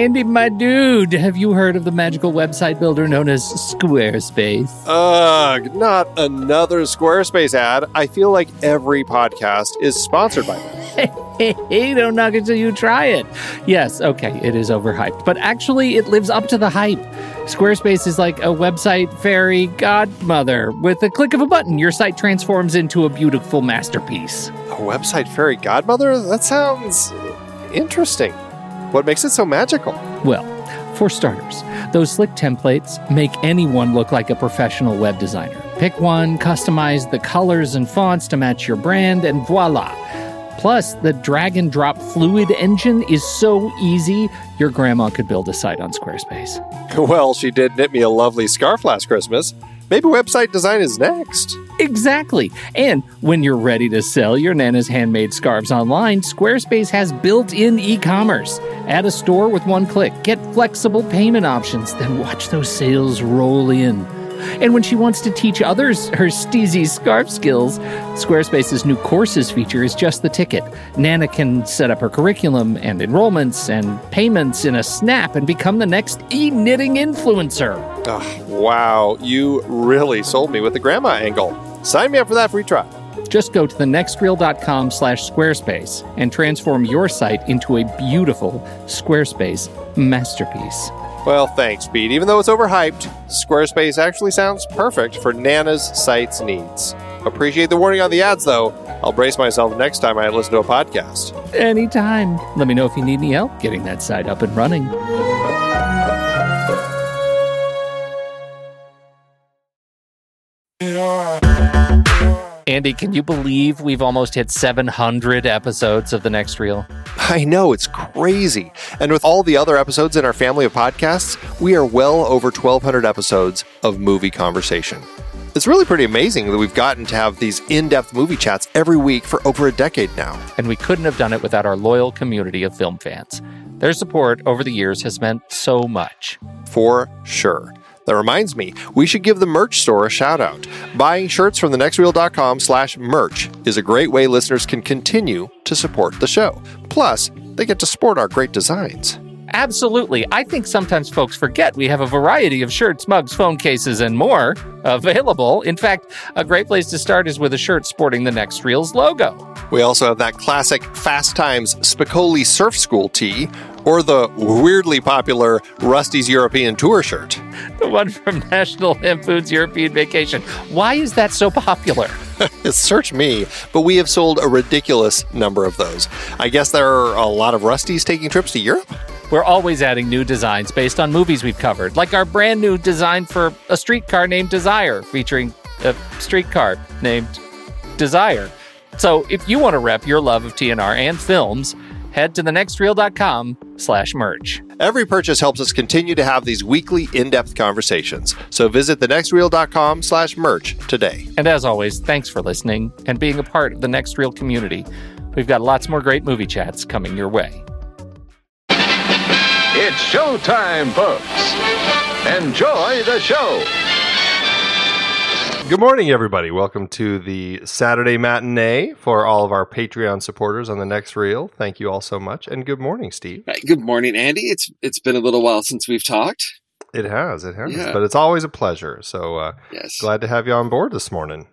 Andy, my dude, have you heard of the magical website builder known as Squarespace? Ugh, not another Squarespace ad. I feel like every podcast is sponsored by them. Hey, don't knock it till you try it. Yes, okay, it is overhyped, but actually, it lives up to the hype. Squarespace is like a website fairy godmother. With a click of a button, your site transforms into a beautiful masterpiece. A website fairy godmother? That sounds interesting. What makes it so magical? Well, for starters, those slick templates make anyone look like a professional web designer. Pick one, customize the colors and fonts to match your brand, and voila. Plus, the drag and drop fluid engine is so easy, your grandma could build a site on Squarespace. Well, she did knit me a lovely scarf last Christmas. Maybe website design is next. Exactly. And when you're ready to sell your Nana's handmade scarves online, Squarespace has built in e commerce. Add a store with one click, get flexible payment options, then watch those sales roll in. And when she wants to teach others her steezy scarf skills, Squarespace's new courses feature is just the ticket. Nana can set up her curriculum and enrollments and payments in a snap and become the next e knitting influencer. Ugh, wow, you really sold me with the grandma angle. Sign me up for that free trial. Just go to thenextreel.com slash squarespace and transform your site into a beautiful Squarespace masterpiece. Well, thanks, Pete. Even though it's overhyped, Squarespace actually sounds perfect for Nana's site's needs. Appreciate the warning on the ads, though. I'll brace myself next time I listen to a podcast. Anytime. Let me know if you need any help getting that site up and running. Andy, can you believe we've almost hit 700 episodes of The Next Reel? I know, it's crazy. And with all the other episodes in our family of podcasts, we are well over 1,200 episodes of movie conversation. It's really pretty amazing that we've gotten to have these in depth movie chats every week for over a decade now. And we couldn't have done it without our loyal community of film fans. Their support over the years has meant so much. For sure. That reminds me, we should give the merch store a shout out. Buying shirts from thenextreel.com slash merch is a great way listeners can continue to support the show. Plus, they get to sport our great designs. Absolutely. I think sometimes folks forget we have a variety of shirts, mugs, phone cases, and more available. In fact, a great place to start is with a shirt sporting the Next Reels logo. We also have that classic Fast Times Spicoli Surf School tee, or the weirdly popular Rusty's European Tour shirt. The one from National Lampoon's European Vacation. Why is that so popular? Search me, but we have sold a ridiculous number of those. I guess there are a lot of Rusties taking trips to Europe? We're always adding new designs based on movies we've covered, like our brand new design for a streetcar named Desire, featuring a streetcar named Desire. So if you want to rep your love of TNR and films, head to thenextreel.com slash merch. Every purchase helps us continue to have these weekly in-depth conversations. So visit thenextreel.com slash merch today. And as always, thanks for listening and being a part of the Next Reel community. We've got lots more great movie chats coming your way. It's showtime, folks. Enjoy the show. Good morning, everybody. Welcome to the Saturday matinee for all of our Patreon supporters on the next reel. Thank you all so much, and good morning, Steve. Right, Good morning, Andy. It's it's been a little while since we've talked. It has, it has, Yeah. but it's always a pleasure. So uh, Yes. glad to have you on board this morning.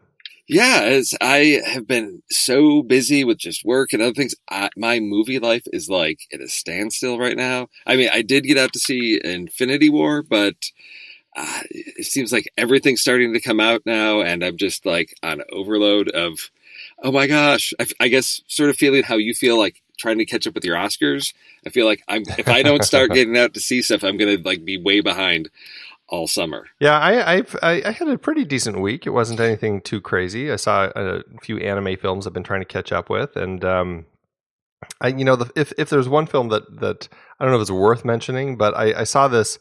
Yeah, as I have been so busy with just work and other things, I, my movie life is like at a standstill right now. I mean, I did get out to see Infinity War, but uh, it seems like everything's starting to come out now, and I'm just like on overload of, oh my gosh, I, I guess sort of feeling how you feel like trying to catch up with your Oscars. I feel like I'm if I don't start getting out to see stuff, I'm gonna like be way behind all summer. Yeah, I, I I had a pretty decent week. It wasn't anything too crazy. I saw a few anime films I've been trying to catch up with, and um, I you know the, if if there's one film that that I don't know if it's worth mentioning, but I, I saw this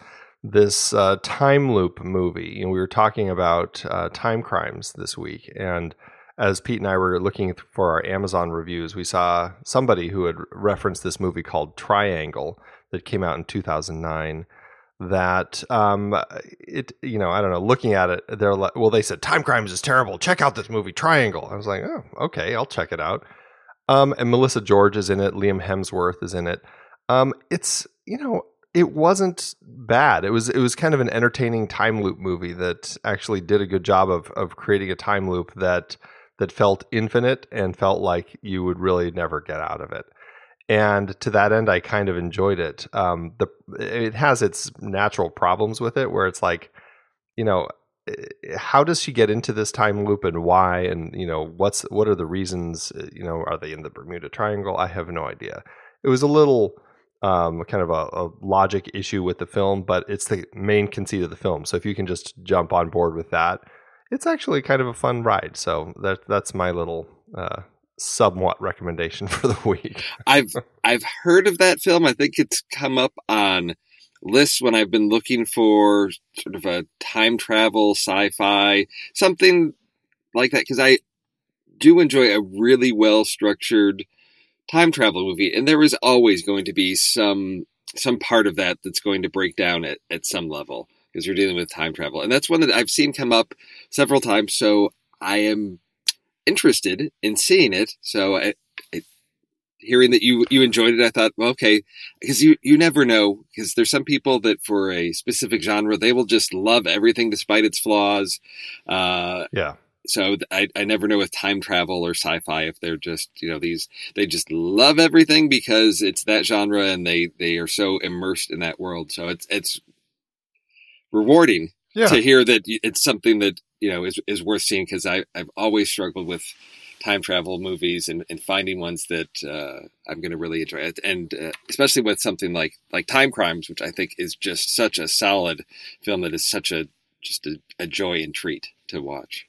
this uh, time loop movie, and we were talking about uh, time crimes this week, and as Pete and I were looking for our Amazon reviews, we saw somebody who had referenced this movie called Triangle that came out in 2009 that um it you know i don't know looking at it they're like well they said time crimes is terrible. Check out this movie triangle. I was like oh okay i'll check it out. Um and melissa george is in it. Liam hemsworth is in it. Um it's you know it wasn't bad. It was it was kind of an entertaining time loop movie that actually did a good job of of creating a time loop that that felt infinite and felt like you would really never get out of it. And to that end, I kind of enjoyed it. Um, the it has its natural problems with it, where it's like, you know, eh, how does she get into this time loop and why? And you know, what's what are the reasons? Eh, you know, are they in the Bermuda Triangle? I have no idea. It was a little um, kind of a, a, logic issue with the film, but it's the main conceit of the film. So if you can just jump on board with that, it's actually kind of a fun ride. So that that's my little uh, somewhat recommendation for the week. I've I've heard of that film. I think it's come up on lists when I've been looking for sort of a time travel sci-fi something like that because I do enjoy a really well structured time travel movie, and there is always going to be some some part of that that's going to break down at, at some level because you're dealing with time travel, and that's one that I've seen come up several times. So I am interested in seeing it. So I, I, hearing that you you enjoyed it, I thought, well, okay, because you you never know because there's some people that for a specific genre they will just love everything despite its flaws. Uh, yeah so I, I never know with time travel or sci-fi if they're just you know these they just love everything because it's that genre and they they are so immersed in that world so it's it's rewarding yeah. to hear that it's something that you know is is worth seeing because I I've always struggled with time travel movies and, and finding ones that uh, I'm going to really enjoy and uh, especially with something like like Time Crimes which I think is just such a solid film that is such a just a, a joy and treat to watch.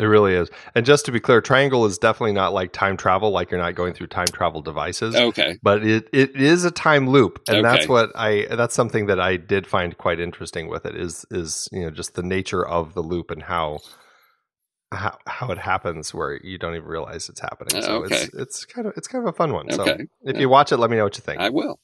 It really is. And just to be clear, Triangle is definitely not like time travel, like you're not going through time travel devices. Okay. But it, it is a time loop. And okay. that's what I that's something that I did find quite interesting with it is is, you know, just the nature of the loop and how how, how it happens where you don't even realize it's happening. So okay. it's it's kind of it's kind of a fun one. Okay. So if yeah. you watch it, let me know what you think. I will.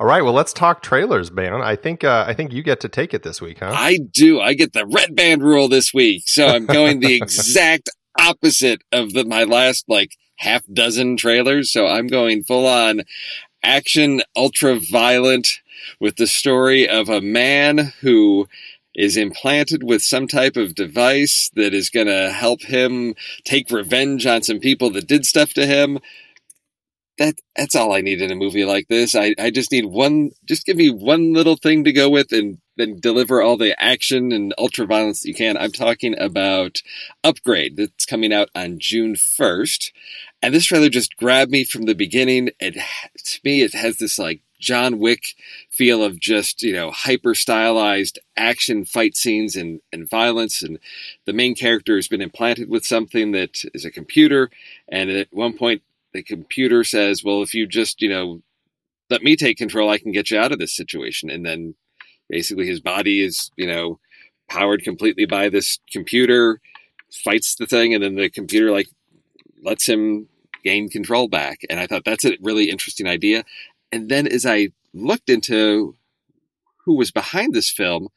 All right, well, let's talk trailers, man. I think uh, I think you get to take it this week, huh? I do. I get the red band rule this week, so I'm going the exact opposite of the, my last like half dozen trailers. So I'm going full on action, ultra violent, with the story of a man who is implanted with some type of device that is going to help him take revenge on some people that did stuff to him that that's all I need in a movie like this. I, I just need one just give me one little thing to go with and then deliver all the action and ultra violence that you can. I'm talking about Upgrade that's coming out on June 1st. And this trailer just grabbed me from the beginning. It to me it has this like John Wick feel of just, you know, hyper stylized action fight scenes and, and violence. And the main character has been implanted with something that is a computer. And at one point, the computer says, well, if you just, you know, let me take control, I can get you out of this situation. And then basically his body is, you know, powered completely by this computer, fights the thing, and then the computer like lets him gain control back. And I thought that's a really interesting idea. And then as I looked into who was behind this film,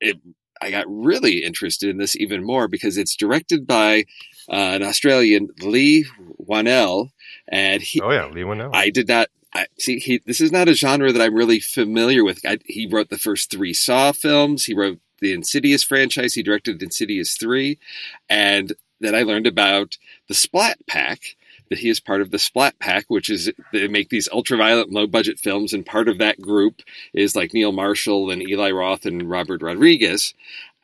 it I got really interested in this even more because it's directed by uh, an Australian, Leigh Whannell, and he. Oh yeah, Leigh Whannell. I did not. I, see, he, this is not a genre that I'm really familiar with. I, he wrote the first three Saw films. He wrote the Insidious franchise. He directed Insidious three, and then I learned about the Splat Pack, that he is part of the Splat Pack, which is they make these ultra-violent, low-budget films, and part of that group is like Neil Marshall and Eli Roth and Robert Rodriguez.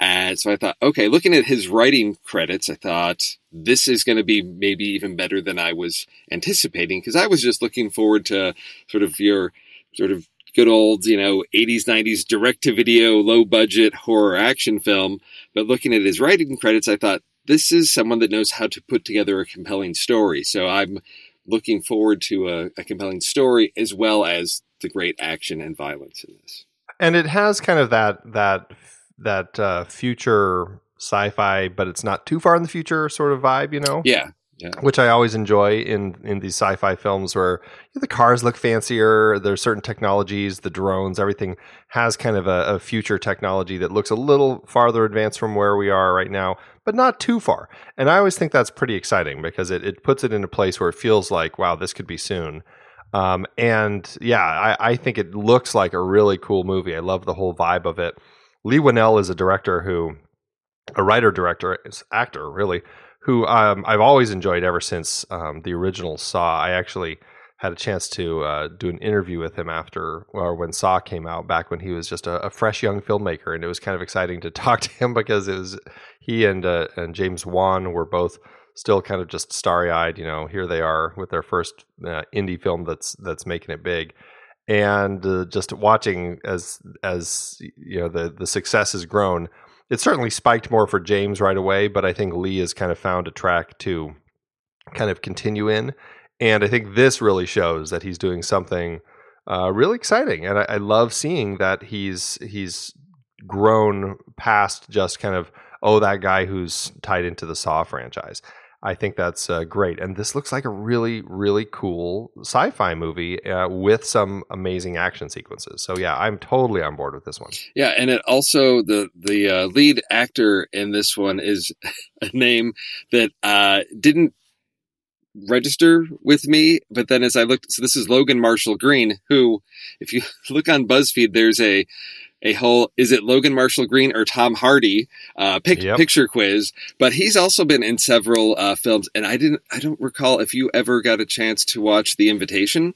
And so I thought, okay, looking at his writing credits, I thought this is going to be maybe even better than I was anticipating because I was just looking forward to sort of your sort of good old, you know, 80s, 90s direct to video, low budget horror action film. But looking at his writing credits, I thought this is someone that knows how to put together a compelling story. So I'm looking forward to a, a compelling story as well as the great action and violence in this. And it has kind of that that that uh, future sci-fi, but it's not too far in the future sort of vibe, you know? Yeah. Yeah. Which I always enjoy in in these sci-fi films where the cars look fancier. There's certain technologies, the drones, everything has kind of a, a, future technology that looks a little farther advanced from where we are right now, but not too far. And I always think that's pretty exciting because it, it puts it in a place where it feels like, wow, this could be soon. Um, and yeah, I, I think it looks like a really cool movie. I love the whole vibe of it. Leigh Whannell is a director who, a writer director, is actor really, who um, I've always enjoyed ever since um, the original Saw. I actually had a chance to uh, do an interview with him after or when Saw came out back when he was just a, a, fresh young filmmaker, and it was kind of exciting to talk to him because it was he and uh, and James Wan were both still kind of just starry eyed. You know, here they are with their first uh, indie film that's that's making it big, and uh, just watching as as you know the the success has grown. It certainly spiked more for James right away, but I think Leigh has kind of found a track to kind of continue in and I think this really shows that he's doing something uh, really exciting. And I, I love seeing that he's he's grown past just kind of oh that guy who's tied into the Saw franchise. I think that's uh, great, and this looks like a really, really cool sci-fi movie uh, with some amazing action sequences. So yeah, I'm totally on board with this one. Yeah, and it also the the uh, lead actor in this one is a name that uh, didn't register with me. But then as I looked, so this is Logan Marshall Green, who, if you look on BuzzFeed, there's a a whole is it Logan Marshall Green or Tom Hardy uh, pic- yep. picture quiz. But he's also been in several uh, films, and I didn't I don't recall if you ever got a chance to watch The Invitation.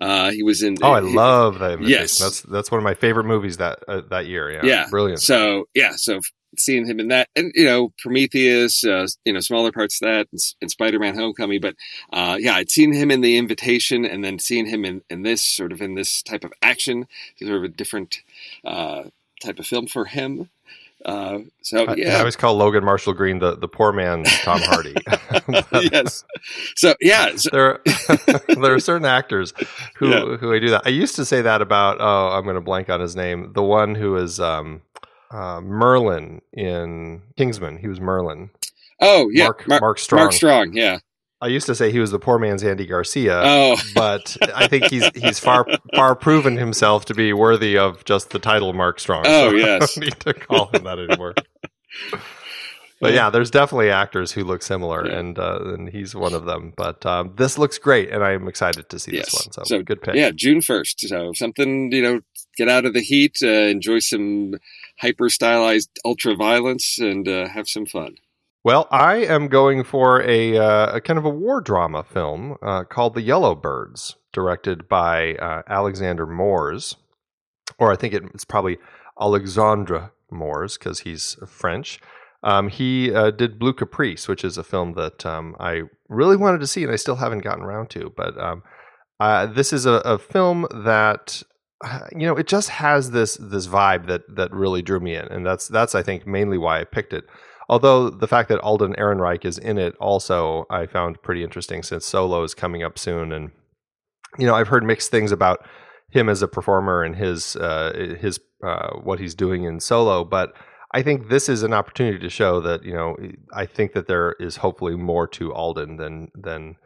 Uh, he was in. Oh, I love that. Yes, that's that's one of my favorite movies that uh, that year. Yeah, yeah, brilliant. So yeah, so seeing him in that, and you know Prometheus, uh, you know smaller parts of that, and, and Spider-Man: Homecoming. But uh, yeah, I'd seen him in The Invitation, and then seeing him in, in this sort of in this type of action, sort of a different uh, type of film for him. Uh, so yeah, I, I always call Logan Marshall Green the, the poor man Tom Hardy. yes. So yeah, so, there are, there are certain actors who yeah. who I do that. I used to say that about oh I'm going to blank on his name. The one who is um, uh, Merlin in Kingsman. He was Merlin. Oh yeah, Mark, Mar- Mark Strong. Mark Strong, yeah. I used to say he was the poor man's Andy Garcia. Oh. but I think he's he's far far proven himself to be worthy of just the title Mark Strong. Oh so yes, I don't need to call him that anymore. but yeah, there's definitely actors who look similar, yeah. and uh, and he's one of them. But um, this looks great, and I'm excited to see yes. this one. So, so, good pick. Yeah, June first. So something you know, get out of the heat, uh, enjoy some hyper stylized ultra violence, and uh, have some fun. Well, I am going for a, uh, a kind of a war drama film uh, called The Yellowbirds, directed by uh, Alexander Moors, or I think it's probably Alexandre Moors because he's French. Um, he uh, did Blue Caprice, which is a film that um, I really wanted to see and I still haven't gotten around to. But um, uh, this is a, a, film that you know it just has this this vibe that that really drew me in, and that's that's I think mainly why I picked it. Although the fact that Alden Ehrenreich is in it also I found pretty interesting since Solo is coming up soon, and you know I've heard mixed things about him as a performer and his uh, his uh, what he's doing in Solo, but I think this is an opportunity to show that you know I think that there is hopefully more to Alden than than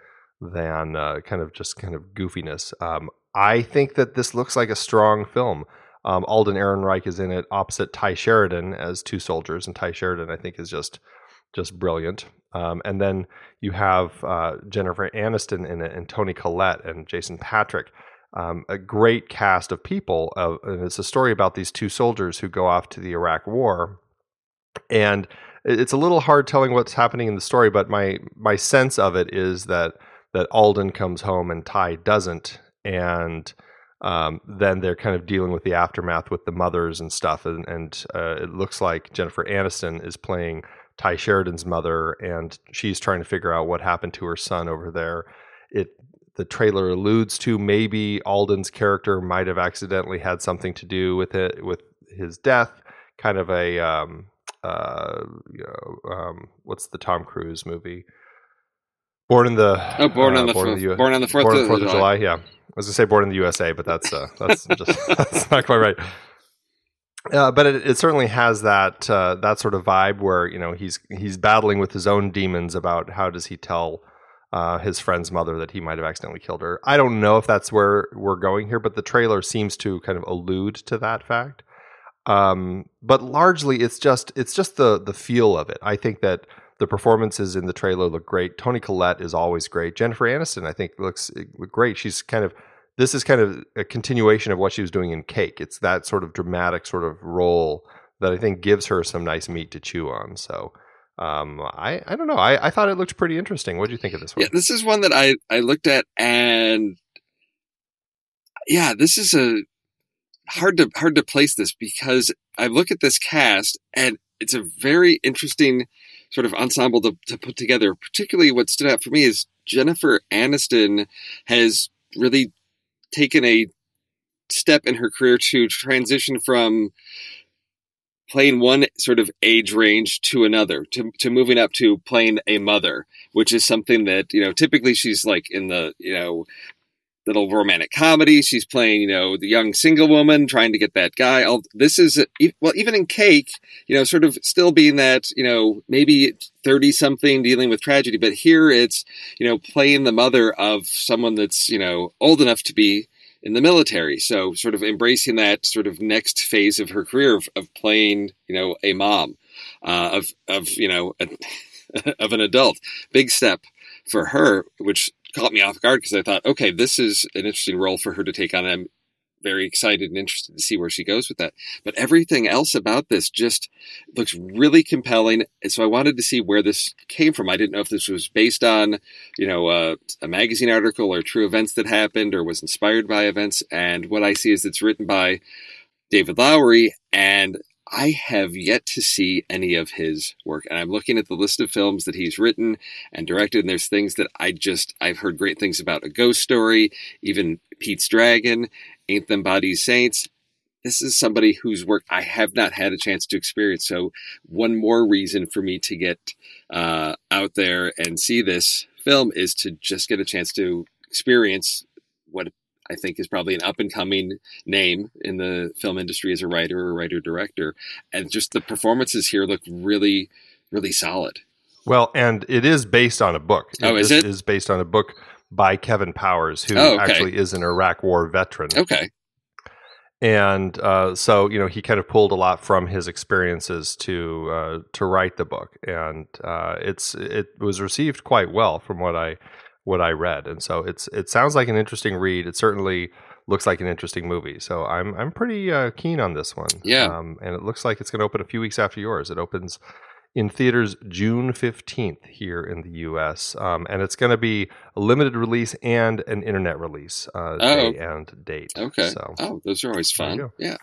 than uh, kind of just kind of goofiness. Um, I think that this looks like a strong film. Um, Alden Ehrenreich is in it opposite Tye Sheridan as two soldiers, and Tye Sheridan I think is just just brilliant. Um, and then you have uh, Jennifer Aniston in it, and Toni Collette, and Jason Patric. Um, a great cast of people. It's a story about these two soldiers who go off to the Iraq War, and it's a little hard telling what's happening in the story. But my my sense of it is that that Alden comes home and Tye doesn't, and um, then they're kind of dealing with the aftermath with the mothers and stuff. And, and uh, it looks like Jennifer Aniston is playing Tye Sheridan's mother, and she's trying to figure out what happened to her son over there. It the trailer alludes to maybe Alden's character might have accidentally had something to do with it with his death. Kind of a um, uh, you know, um, what's the Tom Cruise movie? Born in the oh, born uh, on the born, the U- born on the fourth, born of, 4th of July. July. Yeah, I was gonna say born in the USA, but that's uh, that's just that's not quite right. Uh, but it, it, certainly has that uh, that sort of vibe where you know he's he's battling with his own demons about how does he tell uh, his friend's mother that he might have accidentally killed her. I don't know if that's where we're going here, but the trailer seems to kind of allude to that fact. Um, but largely, it's just it's just the the feel of it. I think that The performances in the trailer look great. Toni Collette is always great. Jennifer Aniston, I think, looks great. She's kind of this is kind of a continuation of what she was doing in Cake. It's that sort of dramatic sort of role that I think gives her some nice meat to chew on. So um, I I don't know. I, I thought it looked pretty interesting. What do you think of this one? Yeah, this is one that I I looked at and yeah, this is a hard to hard to place this because I look at this cast and it's a very interesting sort of ensemble to, to put together. Particularly, what stood out for me is Jennifer Aniston has really taken a step in her career to transition from playing one sort of age range to another to, to moving up to playing a mother which is something that you know typically she's like in the you know little romantic comedy. She's playing you know the young single woman trying to get that guy. All, this is well even in cake you know sort of still being that you know maybe 30 something dealing with tragedy but here it's you know playing the mother of someone that's you know old enough to be in the military. So sort of embracing that sort of next phase of her career of, of playing, you know, a mom, uh, of, of, you know, a, of an adult. Big step for her, which caught me off guard because I thought, okay, this is an interesting role for her to take on. I'm very excited and interested to see where she goes with that. But everything else about this just looks really compelling. And so I wanted to see where this came from. I didn't know if this was based on, you know, uh, a magazine article or true events that happened or was inspired by events. And what I see is it's written by David Lowery and I have yet to see any of his work. And I'm looking at the list of films that he's written and directed, and there's things that I just, I've heard great things about A Ghost Story, even Pete's Dragon, Ain't Body Saints. This is somebody whose work I have not had a chance to experience. So, one more reason for me to get uh, out there and see this film is to just get a chance to experience what I think is probably an up and coming name in the film industry as a writer or writer director. And just the performances here look really, really solid. Well, and it is based on a book. Oh, is this it? Is based on a book by Kevin Powers, who Oh, okay. actually is an Iraq War veteran. Okay. and uh, so you know he kind of pulled a lot from his experiences to uh, to write the book, and uh, it's it was received quite well from what I what I read, and so it's it sounds like an interesting read. It certainly looks like an interesting movie, so I'm I'm pretty uh, keen on this one. Yeah. um, and it looks like it's going to open a few weeks after yours. It opens in theaters June 15th here in the US. Um, and it's going to be a limited release and an internet release uh, Oh. day and date. Okay. So Oh, those are always fun. Yeah.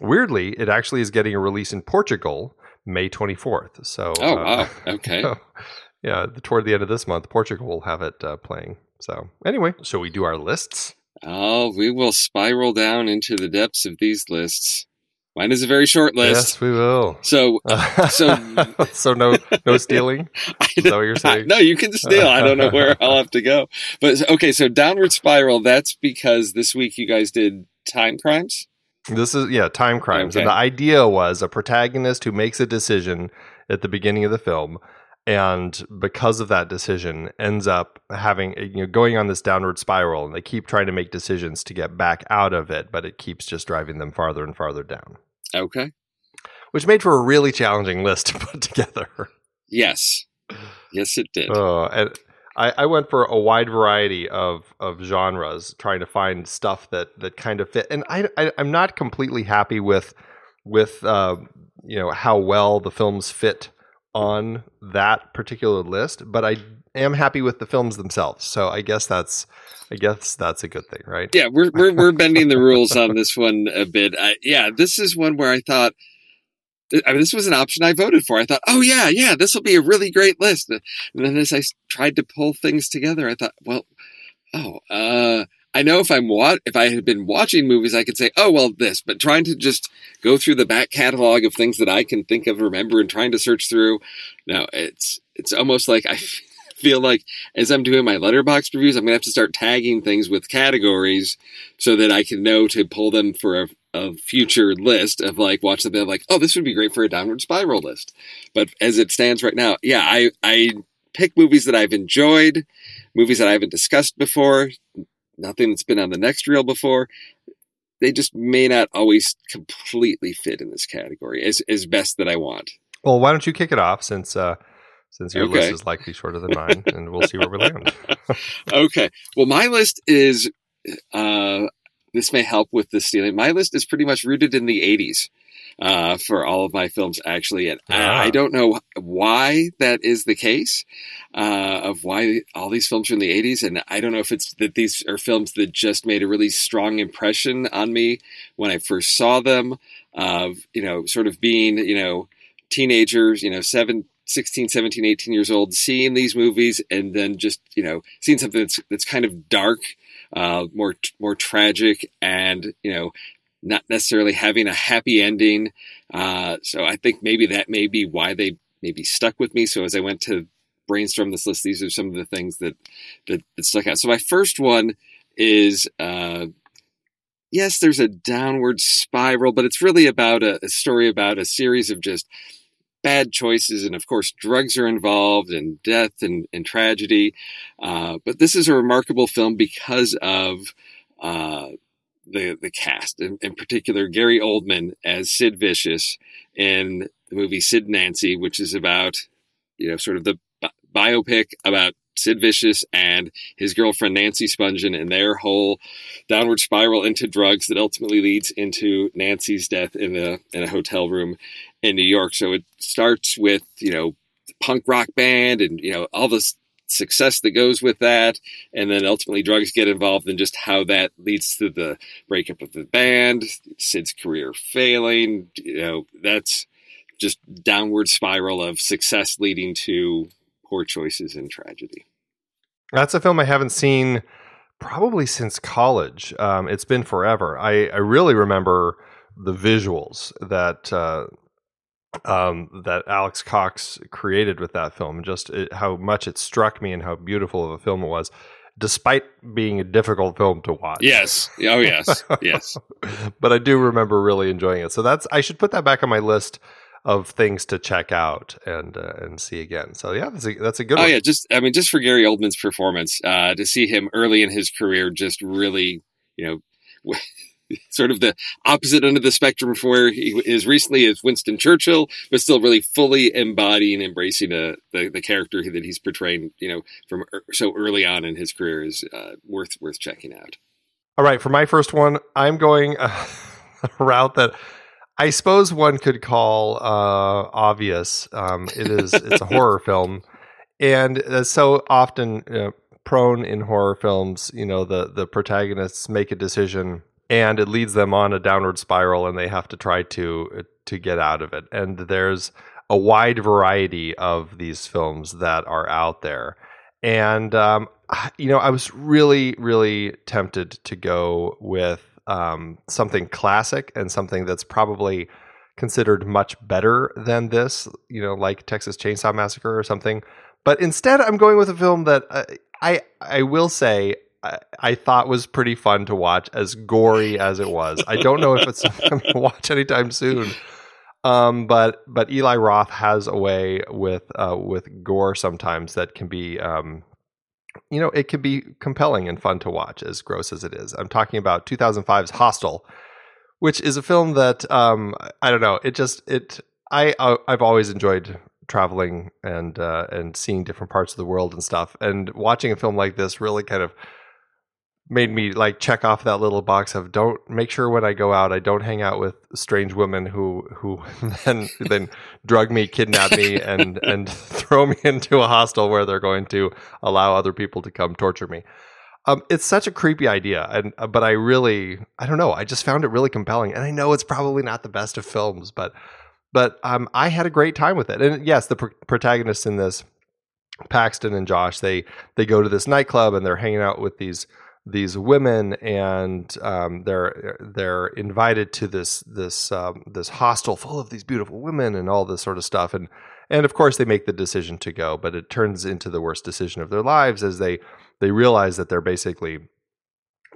weirdly, it actually is getting a release in Portugal May 24th. So, Oh, uh, wow. Okay. yeah, toward the end of this month, Portugal will have it uh, playing. So, anyway, shall we do our lists? Oh, we will spiral down into the depths of these lists. Mine is a very short list. Yes, we will. So, so so no, no stealing. Is that what you're saying? No, you can steal. I don't know where I'll have to go. But okay, so downward spiral. That's because this week you guys did time crimes. This is yeah, time crimes. Okay. And the idea was a protagonist who makes a decision at the beginning of the film and because of that decision ends up having you know going on this downward spiral and they keep trying to make decisions to get back out of it, but it keeps just driving them farther and farther down. Okay. Which made for a really challenging list to put together. Yes. Yes, it did. Oh, and I, I went for a wide variety of, of genres, trying to find stuff that, that kind of fit. And I, I I'm not completely happy with with uh, you know how well the films fit on that particular list, but I am happy with the films themselves. So I guess that's I guess that's a good thing, right? yeah, we're we're we're bending the rules on this one a bit. I, yeah, this is one where I thought. I mean, this was an option I voted for. I thought, oh yeah, yeah, this will be a really great list. And then as I tried to pull things together, I thought, well, oh, uh, I know if I'm wa- if I had been watching movies, I could say, oh well, this. But trying to just go through the back catalog of things that I can think of, remember, and trying to search through, no, it's it's almost like I feel like as I'm doing my Letterboxd reviews, I'm gonna have to start tagging things with categories so that I can know to pull them for a, a future list of like watch something like, oh, this would be great for a downward spiral list. But as it stands right now, yeah, I I pick movies that I've enjoyed, movies that I haven't discussed before, nothing that's been on the next reel before. They just may not always completely fit in this category as as best that I want. Well, why don't you kick it off since uh, since your Okay. list is likely shorter than mine, and we'll see where we land. okay. Well, my list is. Uh, this may help with the stealing. My list is pretty much rooted in the '80s uh, for all of my films, actually, and Ah. I, I don't know why that is the case. Uh, of why all these films are in the '80s, and I don't know if it's that these are films that just made a really strong impression on me when I first saw them. Of you know, sort of being you know teenagers, you know, seven, 16, 17, 18 years old, seeing these movies and then just, you know, seeing something that's, that's kind of dark, uh, more, more tragic and, you know, not necessarily having a happy ending. Uh, so I think maybe that may be why they maybe stuck with me. So as I went to brainstorm this list, these are some of the things that, that, that stuck out. So my first one is, uh, yes, there's a downward spiral, but it's really about a, a story about a series of just bad choices. And of course, drugs are involved and death and, and tragedy. Uh, but this is a remarkable film because of uh, the, the cast, in, in particular, Gary Oldman as Sid Vicious in the movie Sid Nancy, which is about, you know, sort of the bi- biopic about Sid Vicious and his girlfriend Nancy Spungen and their whole downward spiral into drugs that ultimately leads into Nancy's death in a in a hotel room in New York. So it starts with you know punk rock band and you know all this success that goes with that, and then ultimately drugs get involved and just how that leads to the breakup of the band, Sid's career failing. You know that's just downward spiral of success leading to poor choices and tragedy. That's a film I haven't seen probably since college. Um, it's been forever. I, I really remember the visuals that uh, um, that Alex Cox created with that film, just it, how much it struck me and how beautiful of a film it was, despite being a difficult film to watch. Yes. Oh yes. Yes. but I do remember really enjoying it. So that's I should put that back on my list of things to check out and uh, and see again. So yeah, that's a that's a good Oh one. yeah, just I mean, just for Gary Oldman's performance, uh, to see him early in his career, just really, you know, sort of the opposite end of the spectrum from where he is recently as Winston Churchill, but still really fully embodying, embracing a, the the character that he's portraying, you know, from er, so early on in his career is uh, worth worth checking out. All right, for my first one, I'm going uh, a route that I suppose one could call uh, obvious. Um, it is it's a horror film, and uh, so often uh, prone in horror films, you know, the the protagonists make a decision and it leads them on a downward spiral, and they have to try to to get out of it. And there's a wide variety of these films that are out there. And um, you know, I was really, really tempted to go with um, something classic and something that's probably considered much better than this. You know, like Texas Chainsaw Massacre or something. But instead, I'm going with a film that uh, I I will say I, I thought was pretty fun to watch, as gory as it was. I don't know if it's something going to watch anytime soon. Um, but but Eli Roth has a way with uh, with gore sometimes that can be um, you know it can be compelling and fun to watch, as gross as it is. I'm talking about 2005's Hostel, which is a film that um, I don't know. It just it I uh, I've always enjoyed traveling and uh, and seeing different parts of the world and stuff. And watching a film like this really kind of made me like check off that little box of don't make sure when I go out I don't hang out with strange women who who then then drug me, kidnap me, and and throw me into a hostel where they're going to allow other people to come torture me. Um, it's such a creepy idea, and uh, but I really I don't know I just found it really compelling, and I know it's probably not the best of films, but but um, I had a great time with it. And yes, the pr- protagonists in this, Paxton and Josh, they they go to this nightclub and they're hanging out with these these women, and um, they're they're invited to this this um, this hostel full of these beautiful women and all this sort of stuff, and and of course they make the decision to go, but it turns into the worst decision of their lives as they they realize that they're basically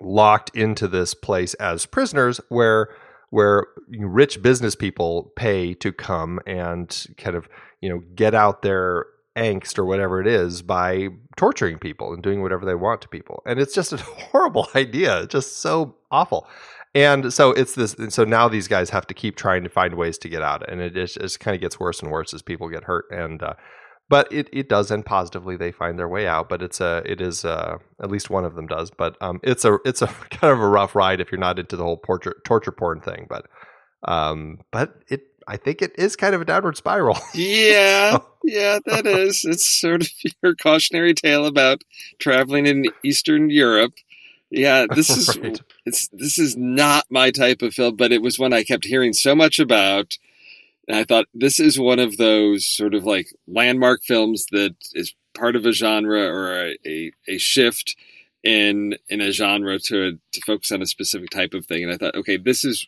locked into this place as prisoners where where rich business people pay to come and kind of you know get out their angst or whatever it is by torturing people and doing whatever they want to people and it's just a horrible idea just so awful and so it's this and so now these guys have to keep trying to find ways to get out and it just, just kind of gets worse and worse as people get hurt and uh, but it, it does end positively. They find their way out, but it's a it is a, at least one of them does. But um, it's a it's a kind of a rough ride if you're not into the whole torture torture porn thing. But um, but it I think it is kind of a downward spiral. Yeah, yeah, that is. It's sort of your cautionary tale about traveling in Eastern Europe. Yeah, this is Right. it's this is not my type of film, but it was one I kept hearing so much about. And I thought this is one of those sort of like landmark films that is part of a genre or a, a, a shift in in a genre to to focus on a specific type of thing. And I thought, okay, this is,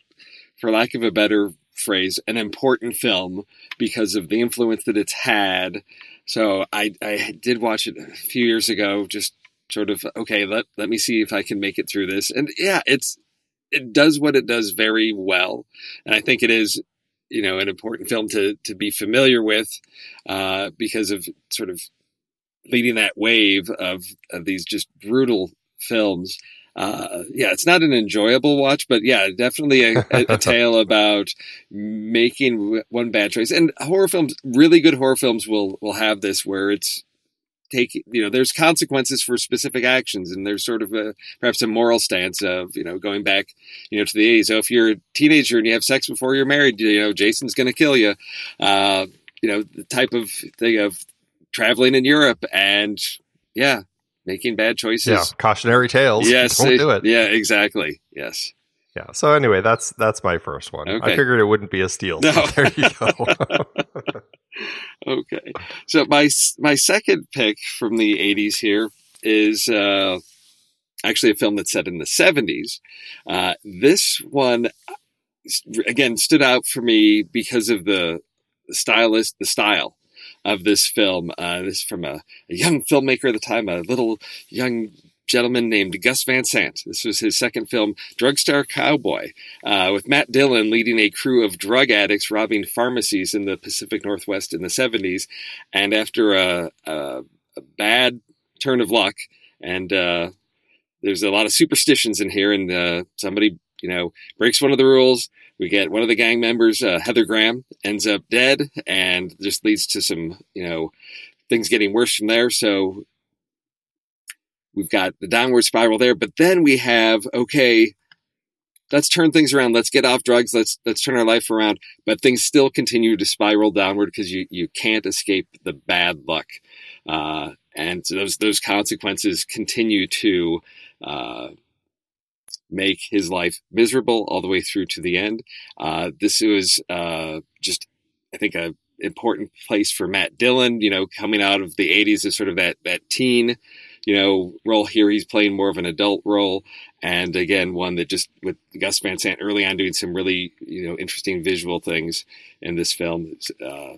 for lack of a better phrase, an important film because of the influence that it's had. So I I did watch it a few years ago, just sort of okay, let let me see if I can make it through this. And yeah, it's it does what it does very well, and I think it is you know an important film to to be familiar with uh, because of sort of leading that wave of of these just brutal films. Uh, yeah, it's not an enjoyable watch, but yeah, definitely a, a, a tale about making one bad choice. And horror films, really good horror films, will will have this where it's take you know there's consequences for specific actions, and there's sort of a perhaps a moral stance of you know going back you know to the 80s. So if you're a teenager and you have sex before you're married, you know Jason's going to kill you. Uh, you know the type of thing of traveling in Europe and yeah, making bad choices. yeah, cautionary tales. Yes, don't do it. Yeah, exactly. Yes. Yeah. So anyway, that's that's my first one. I figured it wouldn't be a steal. No. So there you go. Okay. So my my second pick from the 80s here is uh, actually a film that's set in the 70s. Uh, this one again stood out for me because of the, the stylist, the style of this film. Uh, this is from a, a young filmmaker at the time, a little young gentleman named Gus Van Sant. This was his second film, Drugstore Cowboy, uh, with Matt Dillon leading a crew of drug addicts robbing pharmacies in the Pacific Northwest in the 70s. And after a, a, a bad turn of luck, and uh, there's a lot of superstitions in here, and uh, somebody, you know, breaks one of the rules. We get one of the gang members, uh, Heather Graham, ends up dead, and just leads to some, you know, things getting worse from there. So we've got the downward spiral there, but then we have okay, let's turn things around. Let's get off drugs. Let's let's turn our life around. But things still continue to spiral downward because you you can't escape the bad luck, uh, and so those those consequences continue to. Uh, make his life miserable all the way through to the end. Uh, this was uh, just, I think, a important place for Matt Dillon. You know, coming out of the '80s as sort of that that teen, you know, role here. He's playing more of an adult role, and again, one that just with Gus Van Sant early on doing some really you know interesting visual things in this film. Is, uh,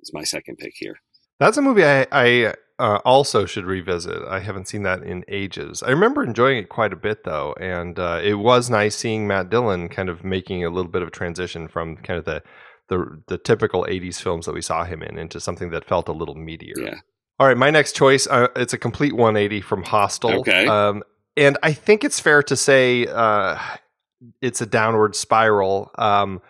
is my second pick here. That's a movie I, I uh, also should revisit. I haven't seen that in ages. I remember enjoying it quite a bit though, and uh, it was nice seeing Matt Dillon kind of making a little bit of a transition from kind of the the, the typical '80s films that we saw him in into something that felt a little meatier. Yeah. All right, my next choice. Uh, it's a complete 180 from Hostel. Okay. Um, and I think it's fair to say uh, it's a downward spiral. Um,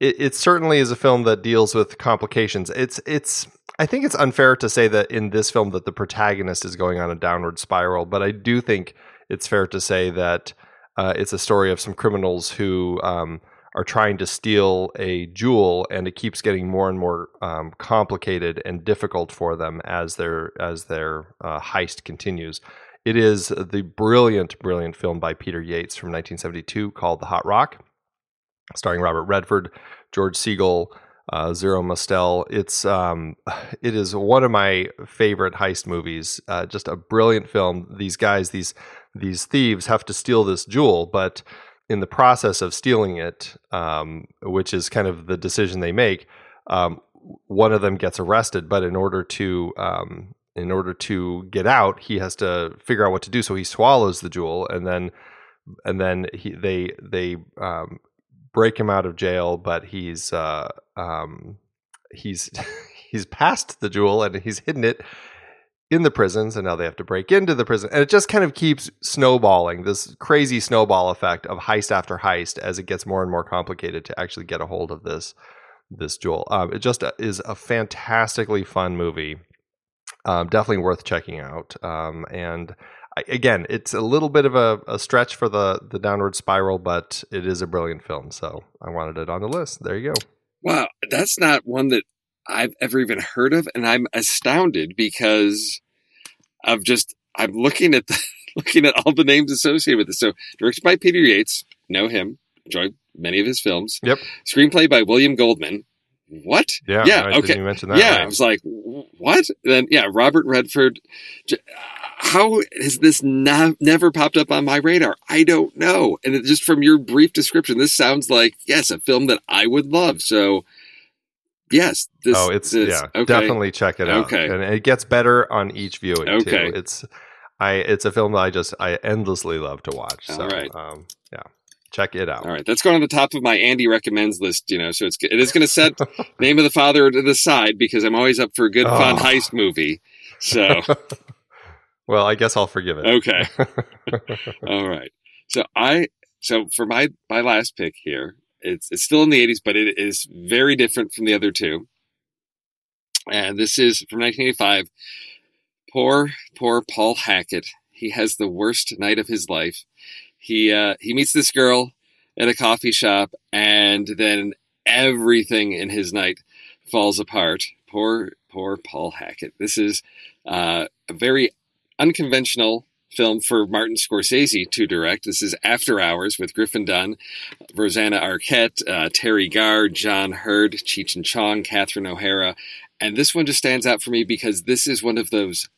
it, it certainly is a film that deals with complications. It's it's. I think it's unfair to say that in this film that the protagonist is going on a downward spiral, but I do think it's fair to say that uh, it's a story of some criminals who um, are trying to steal a jewel, and it keeps getting more and more um, complicated and difficult for them as their as their uh, heist continues. It is the brilliant, brilliant film by Peter Yates from 1972 called The Hot Rock, starring Robert Redford, George Segal, uh, Zero Mostel. It's um, it is one of my favorite heist movies. Uh, just a brilliant film. These guys, these these thieves, have to steal this jewel, but in the process of stealing it, um, which is kind of the decision they make, um, one of them gets arrested. But in order to um, in order to get out, he has to figure out what to do. So he swallows the jewel, and then and then he they they um, break him out of jail. But he's uh, um, he's he's passed the jewel and he's hidden it in the prisons, and now they have to break into the prison, and it just kind of keeps snowballing this crazy snowball effect of heist after heist as it gets more and more complicated to actually get a hold of this this jewel. Um, it just uh, is a fantastically fun movie. Um, definitely worth checking out. Um, and again, it's a little bit of a, a, stretch for the the downward spiral, but it is a brilliant film. So I wanted it on the list. There you go. Wow, that's not one that I've ever even heard of, and I'm astounded because of just I'm looking at the, looking at all the names associated with it. So directed by Peter Yates, know him, enjoyed many of his films. Yep. Screenplay by William Goldman. What? Yeah. Yeah. I okay. You mentioned that. yeah. right. I was like, what? Then yeah, Robert Redford. How has this not, never popped up on my radar? I don't know. And it, just from your brief description, this sounds like yes, a film that I would love. So yes, this. oh, it's this, yeah, okay. definitely check it out. Okay. and it gets better on each viewing. Okay. too. it's I it's a film that I just I endlessly love to watch. So All right. um, yeah, check it out. All right, that's going on the top of my Andy recommends list. You know, so it's it is going to set name of the father to the side because I'm always up for a good fun Oh. heist movie. So well, I guess I'll forgive it. okay, all right. So I so for my my last pick here, it's it's still in the 80s, but it is very different from the other two. And this is from 1985. Poor poor Paul Hackett. He has the worst night of his life. He uh, he meets this girl at a coffee shop, and then everything in his night falls apart. Poor, poor Paul Hackett. This is uh, a very unconventional film for Martin Scorsese to direct. This is After Hours with Griffin Dunne, Rosanna Arquette, uh, Teri Garr, John Heard, Cheech and Chong, Catherine O'Hara. And this one just stands out for me because this is one of those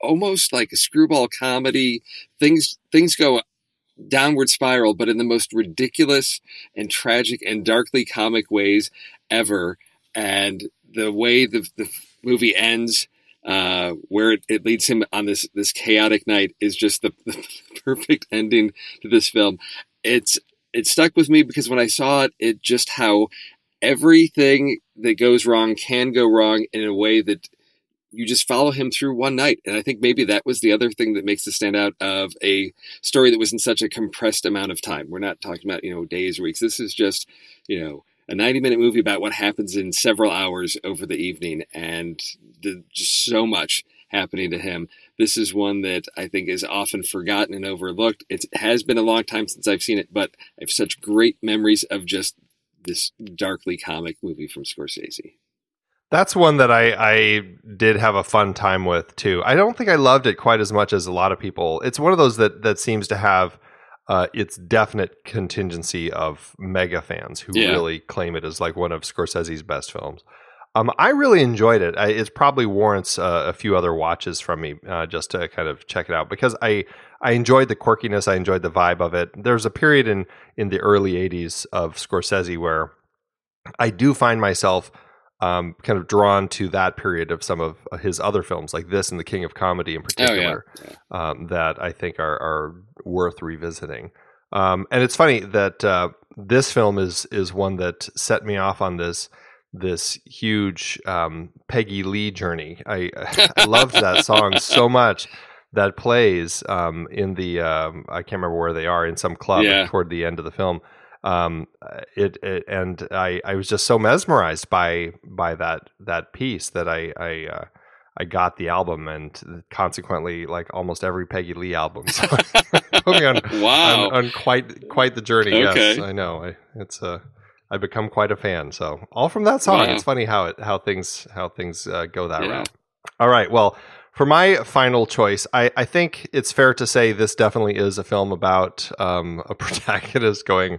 almost like a screwball comedy. Things things go downward spiral, but in the most ridiculous and tragic and darkly comic ways ever. And the way the, the movie ends, uh, where it, it leads him on this this chaotic night, is just the, the perfect ending to this film. It's it stuck with me because when I saw it, it just how everything that goes wrong can go wrong in a way that you just follow him through one night. And I think maybe that was the other thing that makes this stand out of a story that was in such a compressed amount of time. We're not talking about, you know, days or weeks. This is just, you know, a 90 minute movie about what happens in several hours over the evening and the, just so much happening to him. This is one that I think is often forgotten and overlooked. It has been a long time since I've seen it, but I have such great memories of just this darkly comic movie from Scorsese. That's one that I, I did have a fun time with too. I don't think I loved it quite as much as a lot of people. It's one of those that that seems to have uh, its definite contingency of mega fans who Yeah. really claim it as like one of Scorsese's best films. Um, I really enjoyed it. I, it probably warrants uh, a few other watches from me uh, just to kind of check it out because I I enjoyed the quirkiness. I enjoyed the vibe of it. There's a period in in the early '80s of Scorsese where I do find myself um, kind of drawn to that period of some of his other films, like this and The King of Comedy in Oh, yeah. particular, um, that I think are, are worth revisiting. Um, and it's funny that uh, this film is is one that set me off on this this huge um, Peggy Lee journey. I, I loved that song so much that plays um, in the um, I can't remember where they are in some club Yeah. toward the end of the film. Um, it, it and I, I was just so mesmerized by by that that piece that I I uh, I got the album and consequently like almost every Peggy Lee album. So put me on, Wow. on, on quite quite the journey. Yes, I know. I, it's uh, I've become quite a fan. So all from that song. Wow. It's funny how it how things how things uh, go that Yeah. route. All right. Well, for my final choice, I, I think it's fair to say this definitely is a film about um, a protagonist going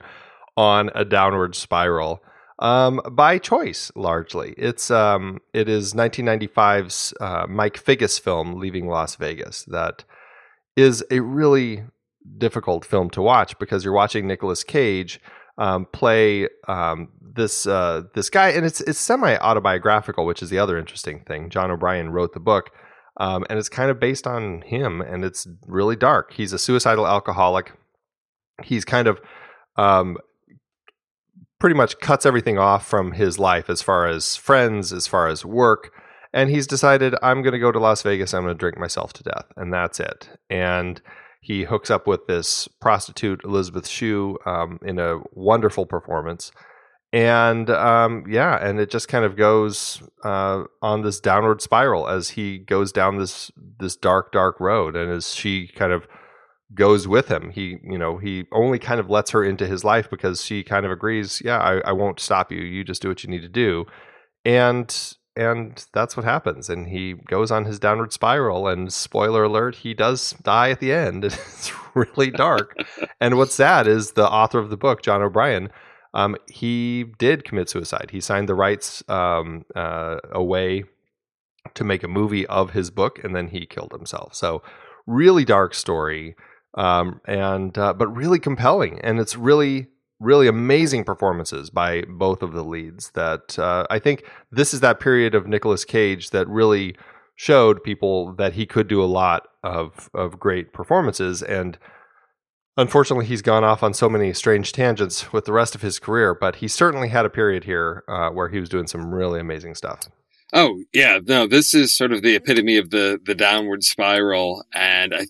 on a downward spiral um, by choice, largely. It's um, it is 1995's uh, Mike Figgis film, Leaving Las Vegas, that is a really difficult film to watch because you're watching Nicolas Cage um, play um, this uh, this guy, and it's it's semi autobiographical, which is the other interesting thing. John O'Brien wrote the book, um, and it's kind of based on him, and it's really dark. He's a suicidal alcoholic. He's kind of um, pretty much cuts everything off from his life as far as friends, as far as work. And he's decided, I'm going to go to Las Vegas. I'm going to drink myself to death. And that's it. And he hooks up with this prostitute, Elizabeth Shue, um, in a wonderful performance. and um, yeah, and it just kind of goes uh, on this downward spiral as he goes down this this dark, dark road, and as she kind of goes with him. He, you know, he only kind of lets her into his life because she kind of agrees, yeah, I, I won't stop you. You just do what you need to do. And and that's what happens. And he goes on his downward spiral. And spoiler alert, he does die at the end. It's really dark. and what's sad is the author of the book, John O'Brien, um, he did commit suicide. He signed the rights um, uh, away to make a movie of his book, and then he killed himself. So, really dark story um, and uh, but really compelling, and it's really really amazing performances by both of the leads. That uh, I think this is that period of Nicolas Cage that really showed people that he could do a lot of of great performances and. Unfortunately, he's gone off on so many strange tangents with the rest of his career, but he certainly had a period here uh, where he was doing some really amazing stuff. Oh yeah, no, this is sort of the epitome of the the downward spiral, and I,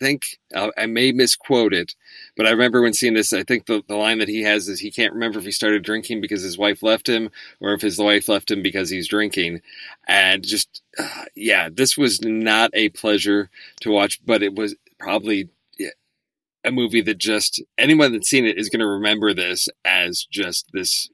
think uh, I may misquote it, but I remember when seeing this. I think the, the line that he has is he can't remember if he started drinking because his wife left him or if his wife left him because he's drinking. And just, uh, yeah, this was not a pleasure to watch, but it was probably a movie that just anyone that's seen it is going to remember this as just this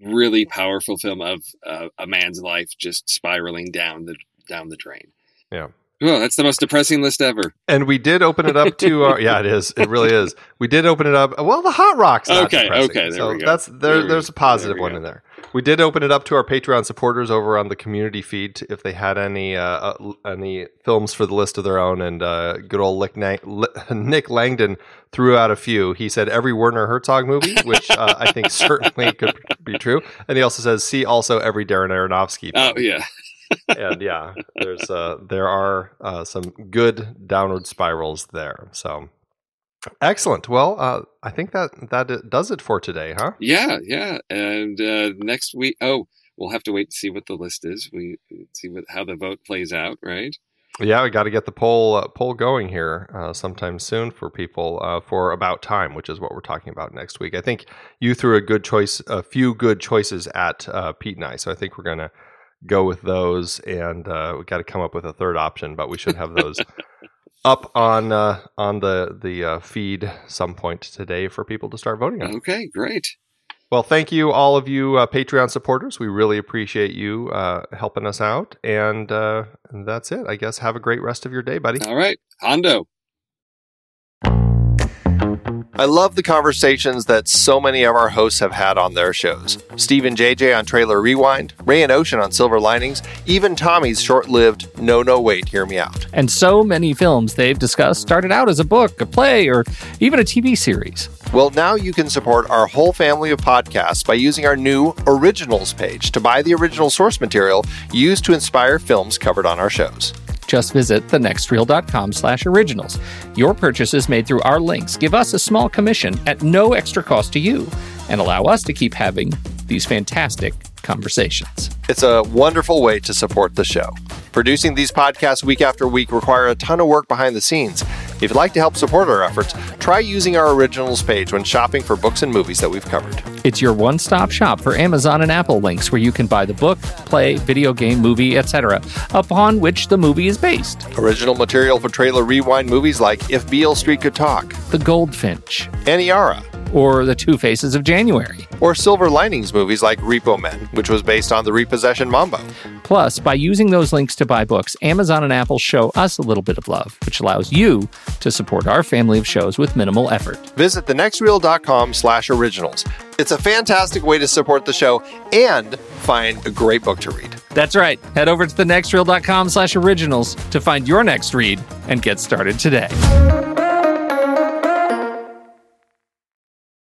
really powerful film of uh, a man's life just spiraling down the down the drain. Yeah. Oh, that's the most depressing list ever. And we did open it up to our, yeah, it is. It really is. We did open it up. Well, the hot rocks. okay, depressing. okay, there so we go. That's there. There there's a positive There one go. in there. We did open it up to our Patreon supporters over on the community feed if they had any uh, uh, any films for the list of their own. And uh, good old Li- Nick Langdon threw out a few. He said every Werner Herzog movie, which uh, I think certainly could be true. And he also says see also every Darren Aronofsky. Oh film." yeah, and yeah, there's uh, there are uh, some good downward spirals there. So excellent. Well, uh, I think that that does it for today, huh? yeah, yeah. And uh, next week, oh, we'll have to wait to see what the list is. We see what how the vote plays out, right? Yeah, we got to get the poll uh, poll going here uh, sometime soon for people uh, for about time, which is what we're talking about next week. I think you threw a good choice, a few good choices at uh, Pete and I, so I think we're gonna go with those, and uh, we got to come up with a third option, but we should have those up on uh, on the the uh, feed some point today for people to start voting on. Okay, great. Well, thank you, all of you uh, Patreon supporters. We really appreciate you uh, helping us out, and, uh, and that's it. I guess have a great rest of your day, buddy. All right, Hondo. I love the conversations that so many of our hosts have had on their shows. Steve and JJ on Trailer Rewind, Ray and Ocean on Silver Linings, even Tommy's short lived No No Wait, Hear Me Out. And so many films they've discussed started out as a book, a play, or even a TV series. Well, now you can support our whole family of podcasts by using our new Originals page to buy the original source material used to inspire films covered on our shows. Just visit thenextreel.com slash originals. Your purchases made through our links give us a small commission at no extra cost to you and allow us to keep having these fantastic conversations. It's a wonderful way to support the show. Producing these podcasts week after week require a ton of work behind the scenes. If you'd like to help support our efforts, try using our originals page when shopping for books and movies that we've covered. It's your one-stop shop for Amazon and Apple links where you can buy the book, play, video game, movie, etc., upon which the movie is based. Original material for trailer rewind movies like If Beale Street Could Talk, The Goldfinch, Aniara, or The Two Faces of January. or Silver Linings movies like Repo Men, which was based on the repossession Mambo. Plus, by using those links to buy books, Amazon and Apple show us a little bit of love, which allows you to support our family of shows with minimal effort. Visit thenextreel.com slash originals. It's a fantastic way to support the show and find a great book to read. That's right. Head over to thenextreel.com slash originals to find your next read and get started today.